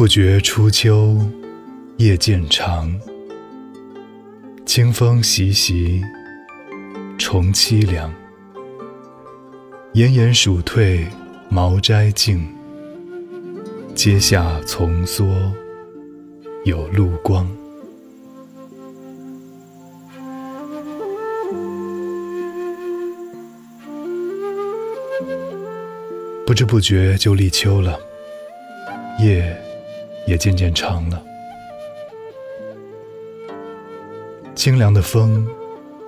不觉初秋，夜渐长。清风习习，重凄凉。炎炎暑退，茅斋静。阶下丛缩，有路光。不知不觉就立秋了，夜也渐渐长了。清凉的风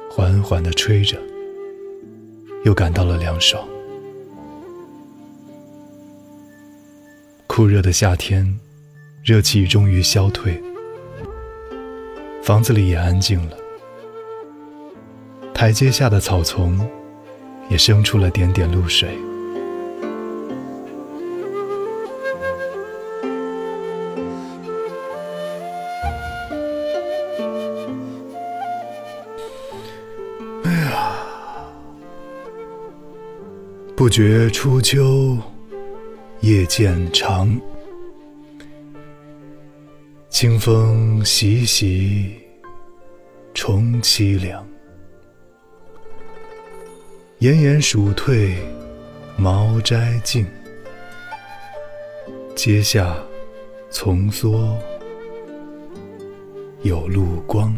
缓缓地吹着，又感到了凉爽。酷热的夏天，热气终于消退，房子里也安静了，台阶下的草丛也生出了点点露水。不觉初秋，夜渐长。清风习习，重凄凉。炎炎暑退，茅斋静。阶下丛缩，有路光。